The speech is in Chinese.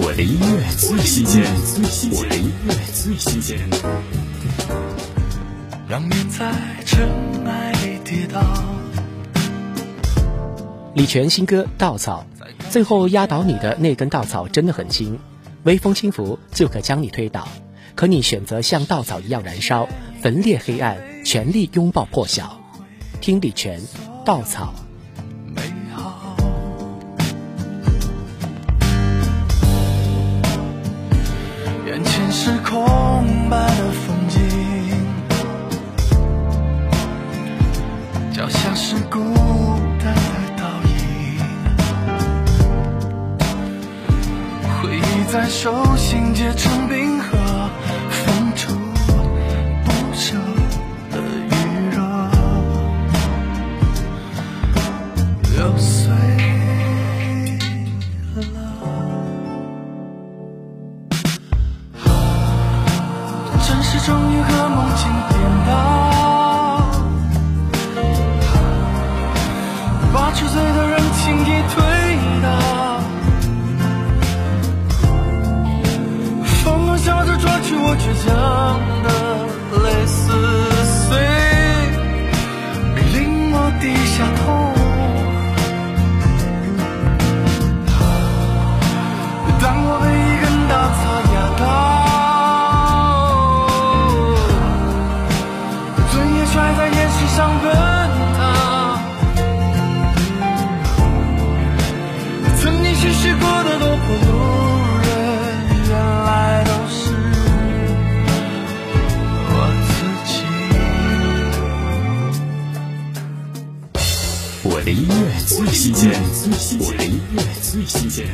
我的音乐最新鲜，我的音乐最新鲜。让面在尘埃里跌倒。李泉新歌《稻草》，最后压倒你的那根稻草真的很轻，微风轻拂就可将你推倒。可你选择像稻草一样燃烧，焚裂黑暗，全力拥抱破晓。听李泉《稻草》。眼前是空白的风景，脚下是孤单的倒影，回忆在手心结成冰河，真实终于和梦境颠倒，把吃醉的人轻易推倒，风中笑着抓取我倔强的泪撕碎，你令我低下头我的音乐最新鲜，我的音乐最新鲜。